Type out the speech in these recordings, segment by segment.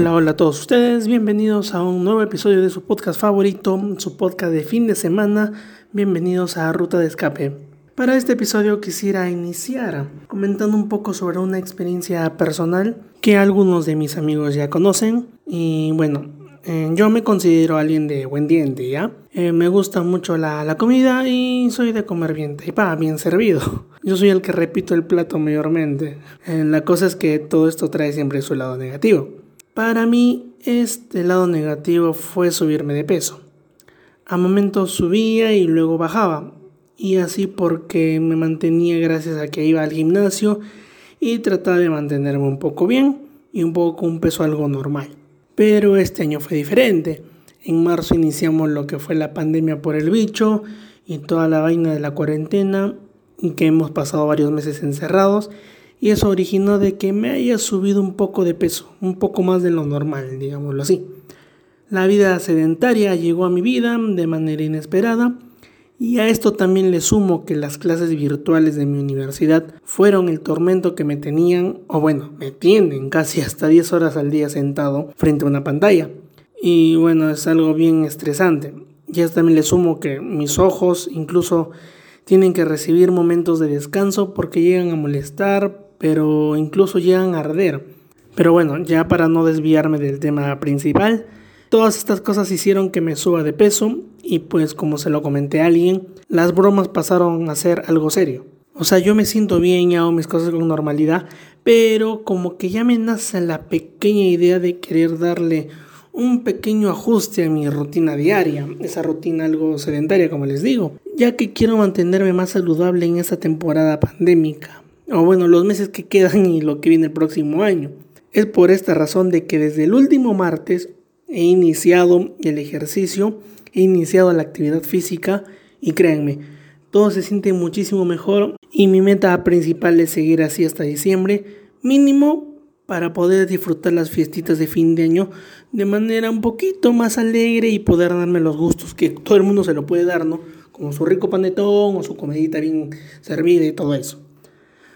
Hola, hola a todos ustedes, bienvenidos a un nuevo episodio de su podcast favorito, su podcast de fin de semana, bienvenidos a Ruta de Escape. Para este episodio quisiera iniciar comentando un poco sobre una experiencia personal que algunos de mis amigos ya conocen y bueno, eh, yo me considero alguien de buen diente, ¿ya? Eh, me gusta mucho la, comida y soy de comer bien, y bien servido. Yo soy el que repito el plato mayormente. Eh, la cosa es que todo esto trae siempre su lado negativo. Para mí, este lado negativo fue subirme de peso. A momentos subía y luego bajaba. Y así porque me mantenía gracias a que iba al gimnasio y trataba de mantenerme un poco bien y un poco un peso algo normal. Pero este año fue diferente. En marzo iniciamos lo que fue la pandemia por el bicho y toda la vaina de la cuarentena que hemos pasado varios meses encerrados y eso originó de que me haya subido un poco de peso, un poco más de lo normal, digámoslo así. La vida sedentaria llegó a mi vida de manera inesperada y a esto también le sumo que las clases virtuales de mi universidad fueron el tormento que me tenían, o bueno, me tienen casi hasta 10 horas al día sentado frente a una pantalla. Y bueno, es algo bien estresante. Y a esto también le sumo que mis ojos incluso tienen que recibir momentos de descanso porque llegan a molestar, pero incluso llegan a arder. Pero bueno, ya para no desviarme del tema principal, todas estas cosas hicieron que me suba de peso y pues como se lo comenté a alguien, las bromas pasaron a ser algo serio. O sea, yo me siento bien y hago mis cosas con normalidad, pero como que ya me nace la pequeña idea de querer darle un pequeño ajuste a mi rutina diaria, esa rutina algo sedentaria como les digo, ya que quiero mantenerme más saludable en esta temporada pandémica o bueno, los meses que quedan y lo que viene el próximo año. Es por esta razón de que desde el último martes he iniciado el ejercicio, he iniciado la actividad física y créanme, todo se siente muchísimo mejor y mi meta principal es seguir así hasta diciembre, mínimo para poder disfrutar las fiestitas de fin de año de manera un poquito más alegre y poder darme los gustos que todo el mundo se lo puede dar, ¿no? Como su rico panetón o su comidita bien servida y todo eso.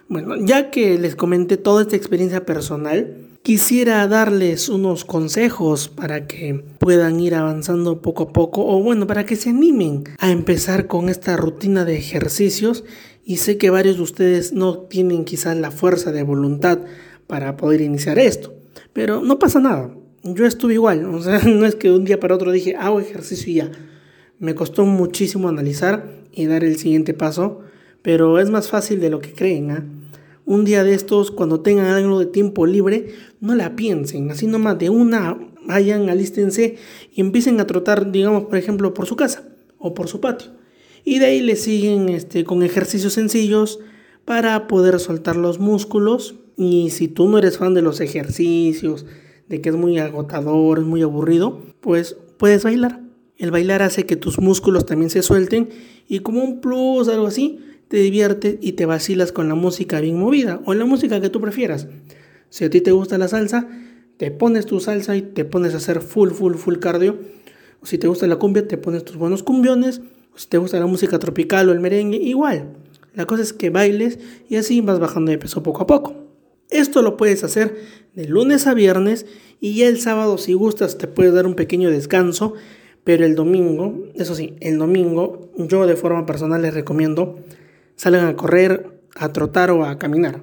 Bueno, ya que les comenté toda esta experiencia personal, quisiera darles unos consejos para que puedan ir avanzando poco a poco o bueno, para que se animen a empezar con esta rutina de ejercicios y sé que varios de ustedes no tienen quizás la fuerza de voluntad para poder iniciar esto, pero no pasa nada. Yo estuve igual, o sea, no es que un día para otro dije, hago ejercicio y ya. Me costó muchísimo analizar y dar el siguiente paso, pero es más fácil de lo que creen. ¿ah? Un día de estos, cuando tengan algo de tiempo libre, no la piensen, así nomás de una, vayan, alístense y empiecen a trotar, digamos, por ejemplo, por su casa o por su patio. Y de ahí le siguen este, con ejercicios sencillos para poder soltar los músculos. Y si tú no eres fan de los ejercicios, de que es muy agotador, es muy aburrido, pues puedes bailar. El bailar hace que tus músculos también se suelten y como un plus, algo así, te diviertes y te vacilas con la música bien movida o la música que tú prefieras. Si a ti te gusta la salsa, te pones tu salsa y te pones a hacer full, full, full cardio. O si te gusta la cumbia, te pones tus buenos cumbiones. O si te gusta la música tropical o el merengue, igual. La cosa es que bailes y así vas bajando de peso poco a poco. Esto lo puedes hacer de lunes a viernes y ya el sábado si gustas te puedes dar un pequeño descanso, pero el domingo, eso sí, el domingo yo de forma personal les recomiendo salgan a correr, a trotar o a caminar.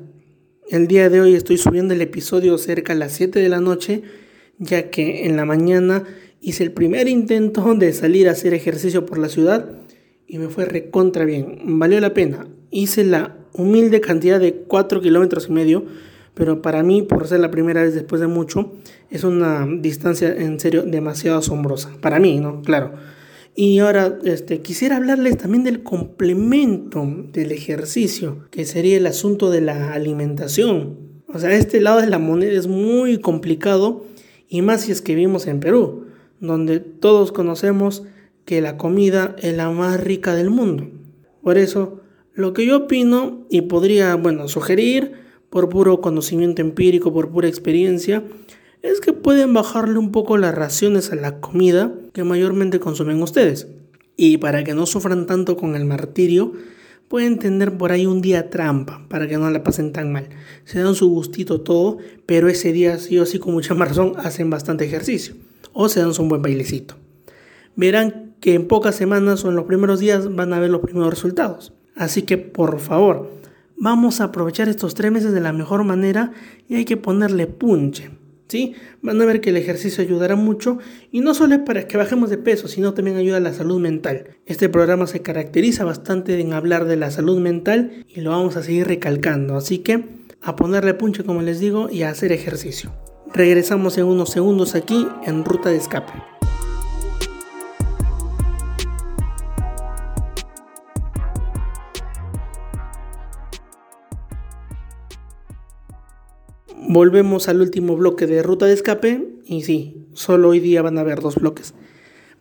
El día de hoy estoy subiendo el episodio cerca a las 7 de la noche, ya que en la mañana hice el primer intento de salir a hacer ejercicio por la ciudad y me fue recontra bien. Valió la pena. Hice la humilde cantidad de 4 kilómetros y medio, pero para mí, por ser la primera vez después de mucho, es una distancia en serio demasiado asombrosa. Para mí, ¿no? Claro. Y ahora este, quisiera hablarles también del complemento del ejercicio, que sería el asunto de la alimentación. O sea, este lado de la moneda es muy complicado y más si es que vivimos en Perú, donde todos conocemos que la comida es la más rica del mundo. Por eso, lo que yo opino y podría, bueno, sugerir por puro conocimiento empírico, por pura experiencia, es que pueden bajarle un poco las raciones a la comida que mayormente consumen ustedes. Y para que no sufran tanto con el martirio, pueden tener por ahí un día trampa para que no la pasen tan mal. Se dan su gustito todo, pero ese día sí o sí con mucha más razón hacen bastante ejercicio o se dan su buen bailecito. Verán que en pocas semanas o en los primeros días van a ver los primeros resultados. Así que por favor, vamos a aprovechar estos tres meses de la mejor manera y hay que ponerle punche. ¿Sí? Van a ver que el ejercicio ayudará mucho y no solo es para que bajemos de peso, sino también ayuda a la salud mental. Este programa se caracteriza bastante en hablar de la salud mental y lo vamos a seguir recalcando, así que a ponerle punche como les digo y a hacer ejercicio. Regresamos en unos segundos aquí en Ruta de Escape. Volvemos al último bloque de ruta de escape y sí, solo hoy día van a haber dos bloques.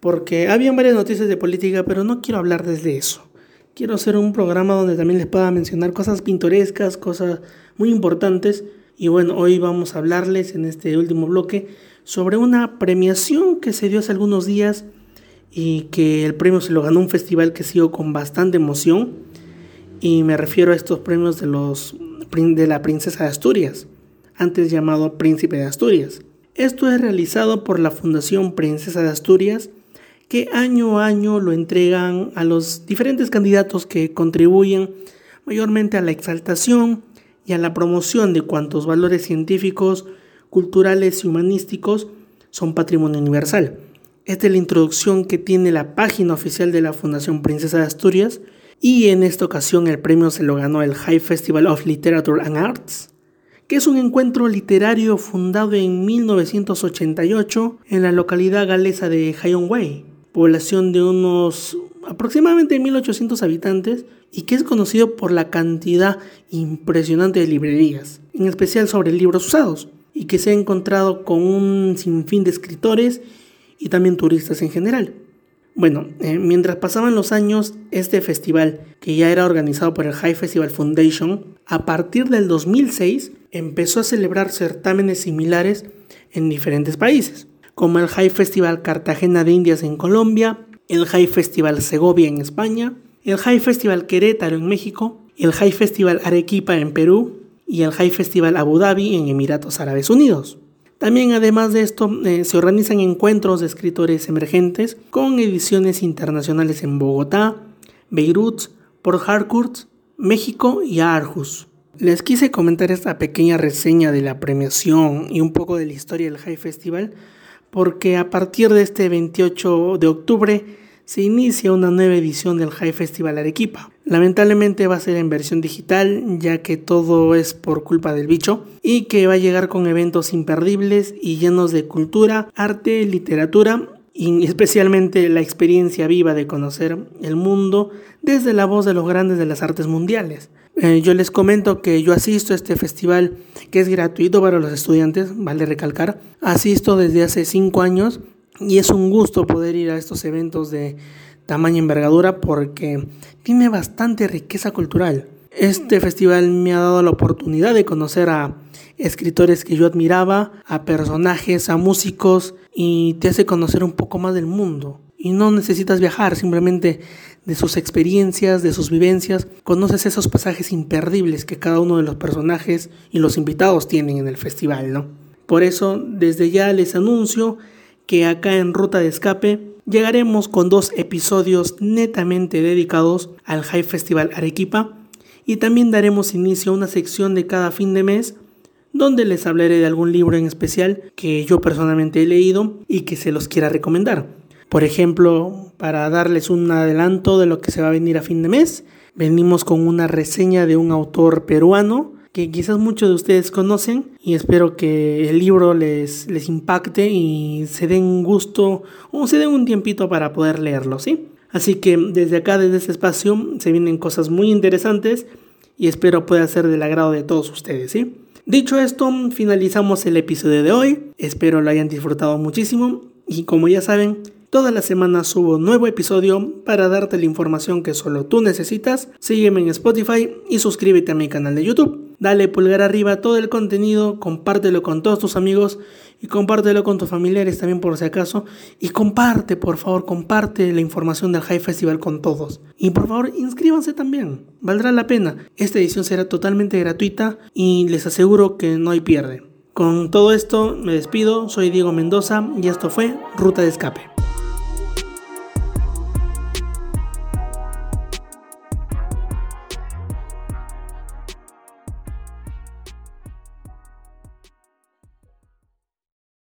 Porque habían varias noticias de política, pero no quiero hablar desde eso. Quiero hacer un programa donde también les pueda mencionar cosas pintorescas, cosas muy importantes. Y bueno, hoy vamos a hablarles en este último bloque sobre una premiación que se dio hace algunos días y que el premio se lo ganó un festival que sigo con bastante emoción. Y me refiero a estos premios de, los, de la Princesa de Asturias antes llamado Príncipe de Asturias. Esto es realizado por la Fundación Princesa de Asturias, que año a año lo entregan a los diferentes candidatos que contribuyen mayormente a la exaltación y a la promoción de cuantos valores científicos, culturales y humanísticos son patrimonio universal. Esta es la introducción que tiene la página oficial de la Fundación Princesa de Asturias y en esta ocasión el premio se lo ganó el High Festival of Literature and Arts que es un encuentro literario fundado en 1988 en la localidad galesa de Way, población de unos aproximadamente 1800 habitantes y que es conocido por la cantidad impresionante de librerías, en especial sobre libros usados, y que se ha encontrado con un sinfín de escritores y también turistas en general. Bueno, eh, mientras pasaban los años, este festival, que ya era organizado por el High Festival Foundation, a partir del 2006 empezó a celebrar certámenes similares en diferentes países, como el High Festival Cartagena de Indias en Colombia, el High Festival Segovia en España, el High Festival Querétaro en México, el High Festival Arequipa en Perú y el High Festival Abu Dhabi en Emiratos Árabes Unidos. También además de esto eh, se organizan encuentros de escritores emergentes con ediciones internacionales en Bogotá, Beirut, Port Harcourt, México y Aarhus. Les quise comentar esta pequeña reseña de la premiación y un poco de la historia del High Festival porque a partir de este 28 de octubre se inicia una nueva edición del High Festival Arequipa. Lamentablemente va a ser en versión digital ya que todo es por culpa del bicho y que va a llegar con eventos imperdibles y llenos de cultura, arte, literatura y especialmente la experiencia viva de conocer el mundo desde la voz de los grandes de las artes mundiales. Eh, yo les comento que yo asisto a este festival que es gratuito para los estudiantes, vale recalcar. Asisto desde hace cinco años y es un gusto poder ir a estos eventos de tamaño envergadura porque tiene bastante riqueza cultural. Este festival me ha dado la oportunidad de conocer a escritores que yo admiraba, a personajes, a músicos y te hace conocer un poco más del mundo. Y no necesitas viajar, simplemente de sus experiencias, de sus vivencias, conoces esos pasajes imperdibles que cada uno de los personajes y los invitados tienen en el festival, ¿no? Por eso, desde ya les anuncio que acá en Ruta de Escape llegaremos con dos episodios netamente dedicados al High Festival Arequipa y también daremos inicio a una sección de cada fin de mes donde les hablaré de algún libro en especial que yo personalmente he leído y que se los quiera recomendar. Por ejemplo, para darles un adelanto de lo que se va a venir a fin de mes, venimos con una reseña de un autor peruano que quizás muchos de ustedes conocen y espero que el libro les, les impacte y se den gusto o se den un tiempito para poder leerlo, ¿sí? Así que desde acá, desde este espacio, se vienen cosas muy interesantes y espero pueda ser del agrado de todos ustedes, ¿sí? Dicho esto, finalizamos el episodio de hoy. Espero lo hayan disfrutado muchísimo y como ya saben, Todas las semanas subo nuevo episodio para darte la información que solo tú necesitas. Sígueme en Spotify y suscríbete a mi canal de YouTube. dale pulgar arriba todo el contenido, compártelo con todos tus amigos y compártelo con tus familiares también por si acaso. Y comparte, por favor, comparte la información del High Festival con todos. Y por favor, inscríbanse también, valdrá la pena. Esta edición será totalmente gratuita y les aseguro que no hay pierde. Con todo esto me despido, soy Diego Mendoza y esto fue Ruta de Escape.